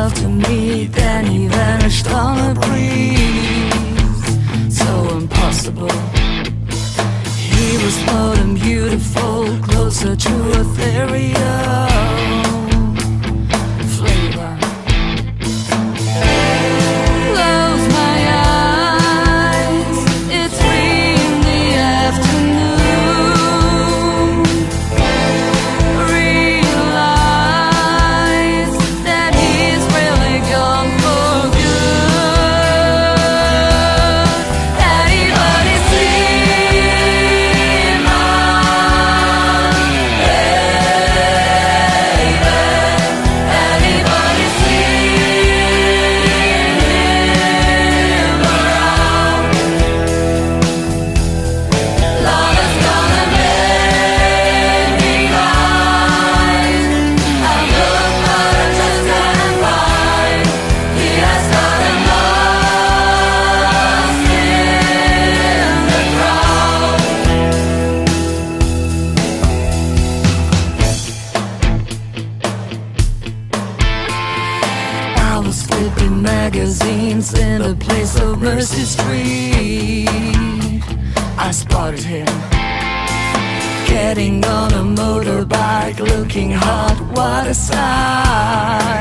love to me, then he vanished on a breeze. So impossible. He was more than beautiful, closer to ethereal. Mercy Street. I spotted him getting on a motorbike, looking hot. What a sight!